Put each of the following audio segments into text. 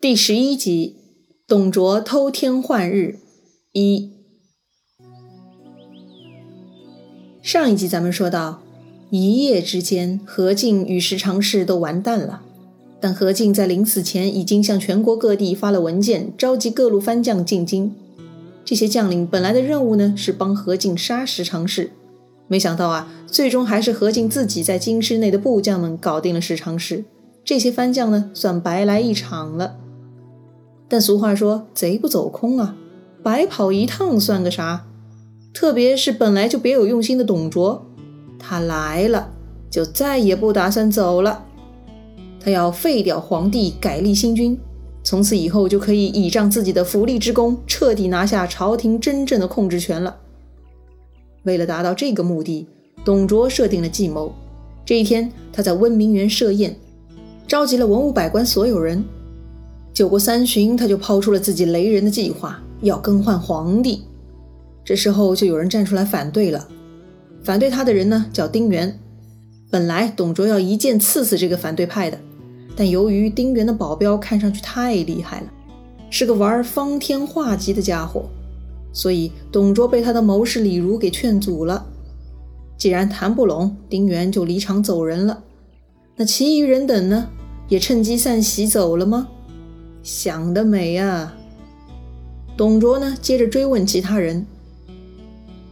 第十一集，董卓偷天换日一。上一集咱们说到，一夜之间，何进与十常侍都完蛋了。但何进在临死前已经向全国各地发了文件，召集各路番将进京。这些将领本来的任务呢，是帮何进杀十常侍。没想到啊，最终还是何进自己在京师内的部将们搞定了十常侍。这些番将呢，算白来一场了。但俗话说“贼不走空”啊，白跑一趟算个啥？特别是本来就别有用心的董卓，他来了就再也不打算走了。他要废掉皇帝，改立新君，从此以后就可以倚仗自己的福利之功，彻底拿下朝廷真正的控制权了。为了达到这个目的，董卓设定了计谋。这一天，他在温明园设宴，召集了文武百官所有人。酒过三巡，他就抛出了自己雷人的计划，要更换皇帝。这时候就有人站出来反对了。反对他的人呢，叫丁原。本来董卓要一剑刺死这个反对派的，但由于丁原的保镖看上去太厉害了，是个玩方天画戟的家伙，所以董卓被他的谋士李儒给劝阻了。既然谈不拢，丁原就离场走人了。那其余人等呢，也趁机散席走了吗？想得美啊！董卓呢，接着追问其他人：“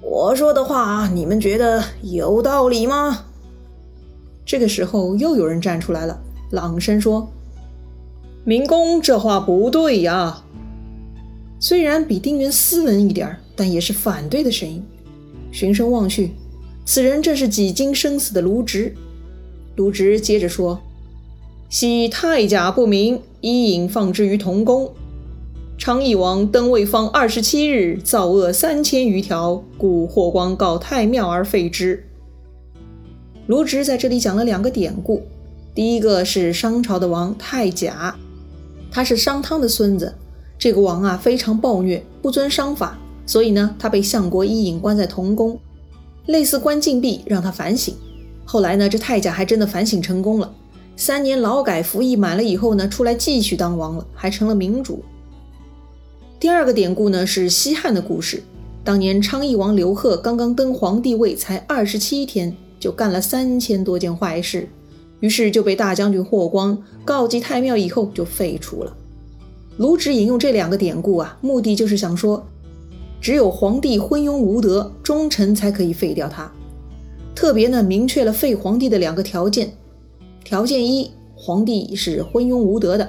我说的话，你们觉得有道理吗？”这个时候，又有人站出来了，朗声说：“明公这话不对呀！”虽然比丁原斯文一点但也是反对的声音。循声望去，此人正是几经生死的卢植。卢植接着说。昔太甲不明，伊尹放之于同宫。昌邑王登位方二十七日，造恶三千余条，故霍光告太庙而废之。卢植在这里讲了两个典故，第一个是商朝的王太甲，他是商汤的孙子。这个王啊非常暴虐，不遵商法，所以呢他被相国伊尹关在同宫，类似关禁闭，让他反省。后来呢这太甲还真的反省成功了。三年劳改服役满了以后呢，出来继续当王了，还成了明主。第二个典故呢是西汉的故事。当年昌邑王刘贺刚刚登皇帝位，才二十七天，就干了三千多件坏事，于是就被大将军霍光告祭太庙以后就废除了。卢植引用这两个典故啊，目的就是想说，只有皇帝昏庸无德，忠臣才可以废掉他。特别呢，明确了废皇帝的两个条件。条件一，皇帝是昏庸无德的；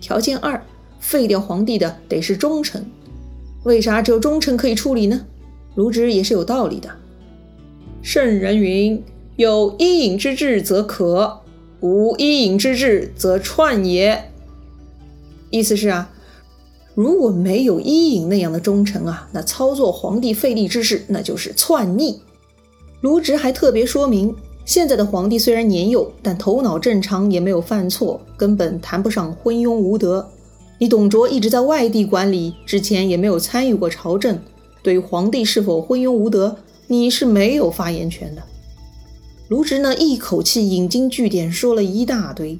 条件二，废掉皇帝的得是忠臣。为啥只有忠臣可以处理呢？卢植也是有道理的。圣人云：“有伊尹之志则可，无伊尹之志则篡也。”意思是啊，如果没有伊尹那样的忠臣啊，那操作皇帝废立之事那就是篡逆。卢植还特别说明。现在的皇帝虽然年幼，但头脑正常，也没有犯错，根本谈不上昏庸无德。你董卓一直在外地管理，之前也没有参与过朝政，对于皇帝是否昏庸无德，你是没有发言权的。卢植呢，一口气引经据典说了一大堆，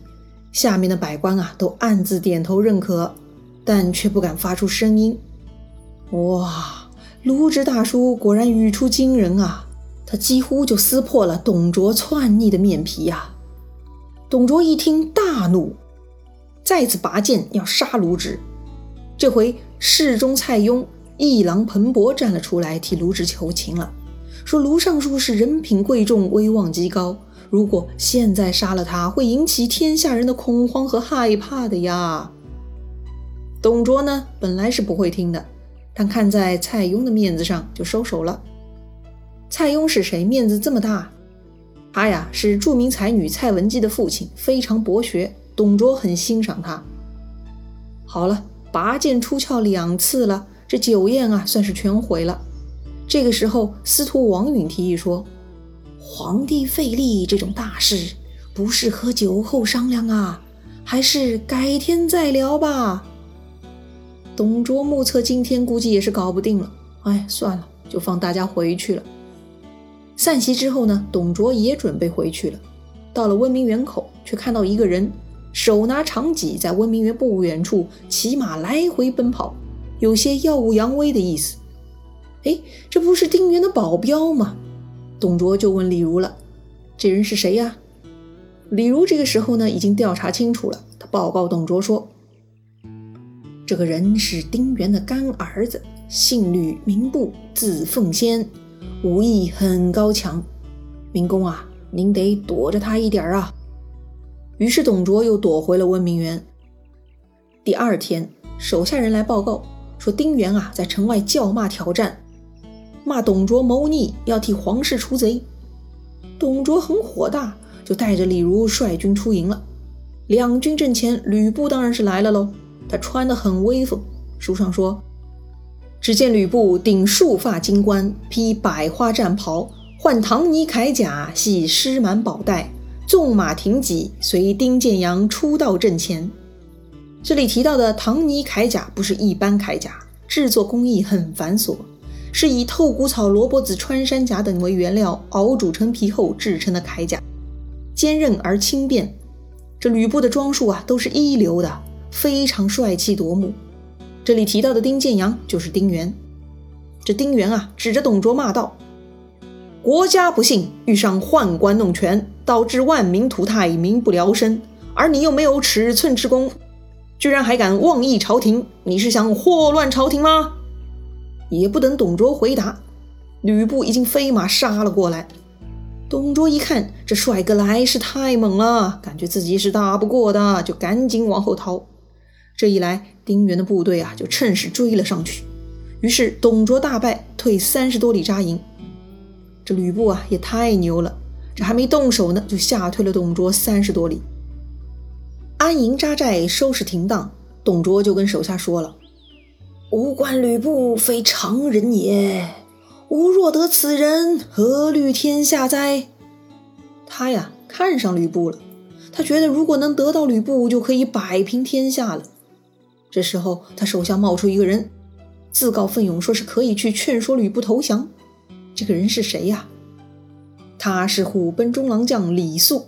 下面的百官啊都暗自点头认可，但却不敢发出声音。哇，卢植大叔果然语出惊人啊！他几乎就撕破了董卓篡逆的面皮呀！董卓一听大怒，再次拔剑要杀卢植。这回侍中蔡邕一郎彭博站了出来替卢植求情了，说卢尚书是人品贵重、威望极高，如果现在杀了他，会引起天下人的恐慌和害怕的呀。董卓呢，本来是不会听的，但看在蔡邕的面子上，就收手了。蔡邕是谁？面子这么大？他呀是著名才女蔡文姬的父亲，非常博学。董卓很欣赏他。好了，拔剑出鞘两次了，这酒宴啊算是全毁了。这个时候，司徒王允提议说：“皇帝废立这种大事，不适合酒后商量啊，还是改天再聊吧。”董卓目测今天估计也是搞不定了，哎，算了，就放大家回去了。散席之后呢，董卓也准备回去了。到了温明园口，却看到一个人，手拿长戟，在温明园不远处骑马来回奔跑，有些耀武扬威的意思。哎，这不是丁原的保镖吗？董卓就问李儒了：“这人是谁呀？”李儒这个时候呢，已经调查清楚了。他报告董卓说：“这个人是丁原的干儿子，姓吕，名布，字奉先，武艺很高强。明公啊，您得躲着他一点啊。”于是董卓又躲回了温明园。第二天，手下人来报告说，丁原啊在城外叫骂挑战，骂董卓谋逆，要替皇室除贼。董卓很火大，就带着李儒率军出营了。两军阵前，吕布当然是来了喽。他穿得很威风。书上说，只见吕布顶束发金冠，披百花战袍，换唐尼铠甲，系狮满宝带。纵马挺戟，随丁建阳出到阵前。这里提到的唐尼铠甲不是一般铠甲，制作工艺很繁琐，是以透骨草、萝卜籽、穿山甲等为原料熬煮成皮后制成的铠甲，坚韧而轻便。这吕布的装束啊，都是一流的，非常帅气夺目。这里提到的丁建阳就是丁原。这丁原啊，指着董卓骂道。国家不幸遇上宦官弄权，导致万民涂炭，民不聊生。而你又没有尺寸之功，居然还敢妄议朝廷，你是想祸乱朝廷吗？也不等董卓回答，吕布已经飞马杀了过来。董卓一看这帅哥来势太猛了，感觉自己是打不过的，就赶紧往后逃。这一来，丁原的部队啊就趁势追了上去。于是董卓大败，退三十多里扎营。这吕布啊也太牛了，这还没动手呢，就吓退了董卓三十多里。安营扎寨，收拾停当，董卓就跟手下说了：“吾观吕布非常人也，吾若得此人，何虑天下哉？”他呀看上吕布了，他觉得如果能得到吕布，就可以摆平天下了。这时候，他手下冒出一个人，自告奋勇，说是可以去劝说吕布投降。这个人是谁呀？他是虎贲中郎将李肃。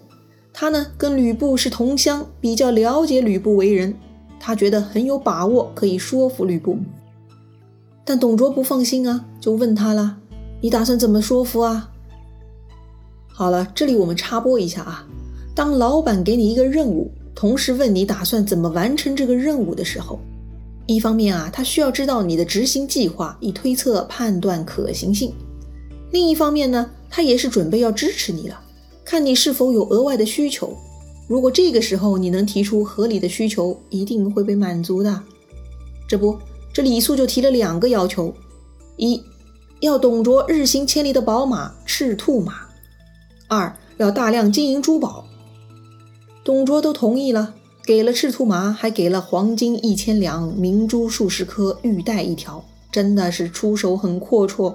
他呢跟吕布是同乡，比较了解吕布为人，他觉得很有把握可以说服吕布。但董卓不放心啊，就问他了：“你打算怎么说服啊？”好了，这里我们插播一下啊，当老板给你一个任务，同时问你打算怎么完成这个任务的时候，一方面啊，他需要知道你的执行计划，以推测判断可行性。另一方面呢，他也是准备要支持你了，看你是否有额外的需求。如果这个时候你能提出合理的需求，一定会被满足的。这不，这李肃就提了两个要求：一要董卓日行千里的宝马赤兔马；二要大量金银珠宝。董卓都同意了，给了赤兔马，还给了黄金一千两、明珠数十颗、玉带一条，真的是出手很阔绰。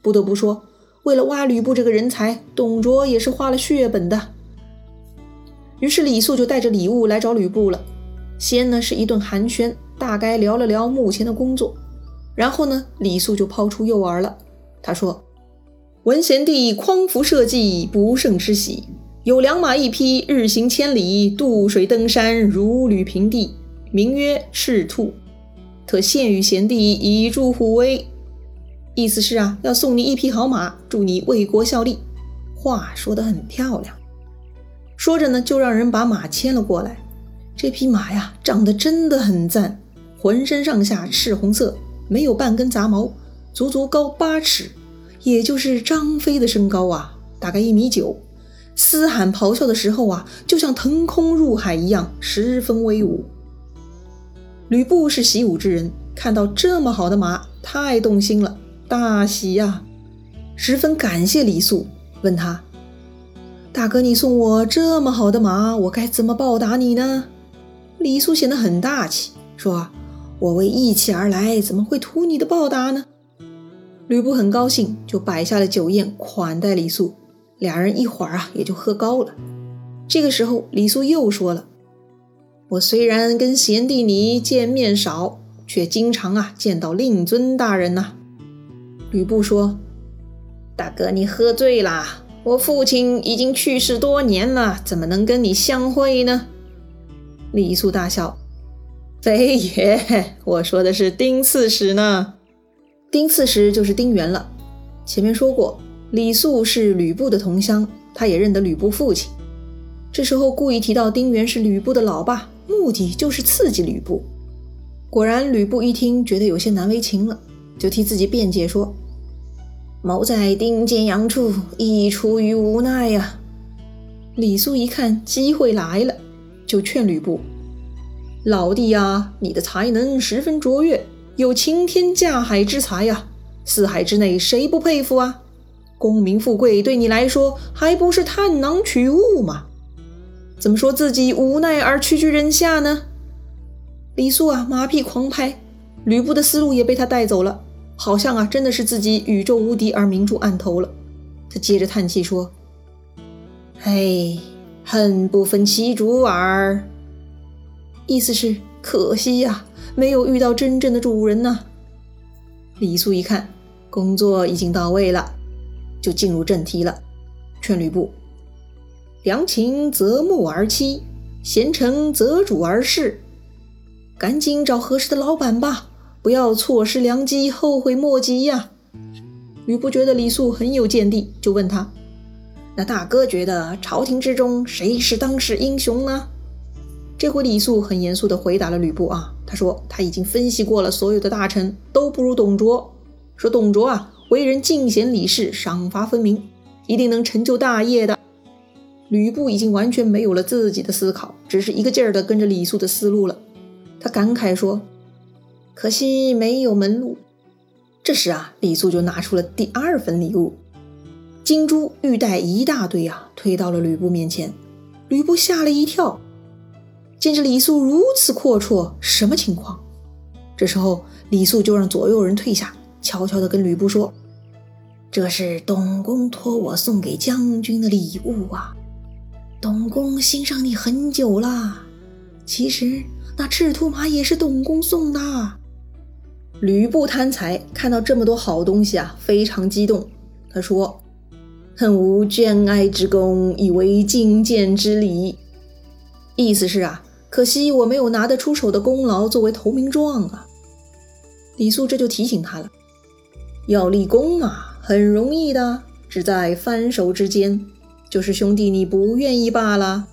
不得不说，为了挖吕布这个人才，董卓也是花了血本的。于是李肃就带着礼物来找吕布了。先呢是一顿寒暄，大概聊了聊目前的工作。然后呢，李肃就抛出诱饵了。他说：“闻贤弟匡扶社稷，不胜之喜。有良马一匹，日行千里，渡水登山，如履平地，名曰赤兔，特献与贤弟，以助虎威。”意思是啊，要送你一匹好马，助你为国效力。话说得很漂亮。说着呢，就让人把马牵了过来。这匹马呀，长得真的很赞，浑身上下赤红色，没有半根杂毛，足足高八尺，也就是张飞的身高啊，大概一米九。嘶喊咆哮的时候啊，就像腾空入海一样，十分威武。吕布是习武之人，看到这么好的马，太动心了。大喜呀，十分感谢李肃，问他：“大哥，你送我这么好的马，我该怎么报答你呢？”李肃显得很大气，说：“我为义气而来，怎么会图你的报答呢？”吕布很高兴，就摆下了酒宴款待李肃。俩人一会儿啊，也就喝高了。这个时候，李肃又说了：“我虽然跟贤弟你见面少，却经常啊见到令尊大人呐。”吕布说：“大哥，你喝醉了。我父亲已经去世多年了，怎么能跟你相会呢？”李肃大笑：“非也，我说的是丁刺史呢。丁刺史就是丁原了。前面说过，李肃是吕布的同乡，他也认得吕布父亲。这时候故意提到丁原是吕布的老爸，目的就是刺激吕布。果然，吕布一听，觉得有些难为情了，就替自己辩解说：‘谋在丁建阳处，亦出于无奈呀。’李肃一看机会来了，就劝吕布：“老弟呀，你的才能十分卓越，有擎天架海之才呀！四海之内谁不佩服啊？功名富贵对你来说还不是探囊取物吗？怎么说自己无奈而屈居人下呢？”李肃啊，马屁狂拍，吕布的思路也被他带走了，好像啊，真的是自己宇宙无敌而明珠暗投了。他接着叹气说。哎，恨不分其主耳。意思是可惜呀，没有遇到真正的主人呐。李肃一看，工作已经到位了，就进入正题了，劝吕布：良禽择木而栖，贤臣择主而事。赶紧找合适的老板吧，不要错失良机，后悔莫及呀。吕布觉得李肃很有见地，就问他。那大哥觉得朝廷之中谁是当世英雄呢？这回李肃很严肃地回答了吕布啊，他说他已经分析过了，所有的大臣都不如董卓。说董卓啊，为人敬贤礼士，赏罚分明，一定能成就大业的。吕布已经完全没有了自己的思考，只是一个劲儿地跟着李肃的思路了。他感慨说：“可惜没有门路。”这时啊，李肃就拿出了第二份礼物。金珠玉带一大堆啊，推到了吕布面前。吕布吓了一跳，见着李肃如此阔绰，什么情况？这时候，李肃就让左右人退下，悄悄地跟吕布说：“这是董公托我送给将军的礼物啊，董公欣赏你很久了。其实那赤兔马也是董公送的。”吕布贪财，看到这么多好东西啊，非常激动。他说。恨无捐爱之功，以为进见之礼。意思是啊，可惜我没有拿得出手的功劳作为投名状啊。李肃这就提醒他了，要立功啊，很容易的，只在翻手之间，就是兄弟你不愿意罢了。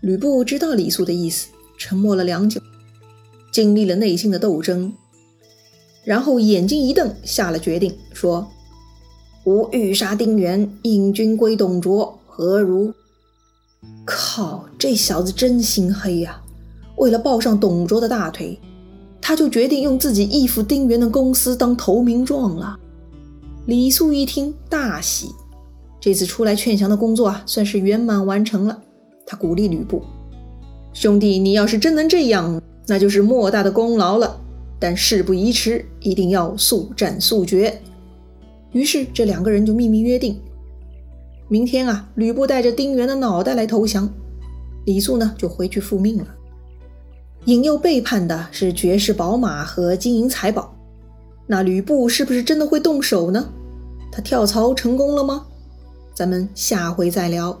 吕布知道李肃的意思，沉默了良久，经历了内心的斗争，然后眼睛一瞪，下了决定，说。吾欲杀丁原，引军归董卓，何如？靠，这小子真心黑呀！为了抱上董卓的大腿，他就决定用自己义父丁原的公司当投名状了。李肃一听大喜，这次出来劝降的工作啊，算是圆满完成了。他鼓励吕布：“兄弟，你要是真能这样，那就是莫大的功劳了。但事不宜迟，一定要速战速决。”于是这两个人就秘密约定，明天啊，吕布带着丁原的脑袋来投降，李肃呢就回去复命了。引诱背叛的是绝世宝马和金银财宝，那吕布是不是真的会动手呢？他跳槽成功了吗？咱们下回再聊。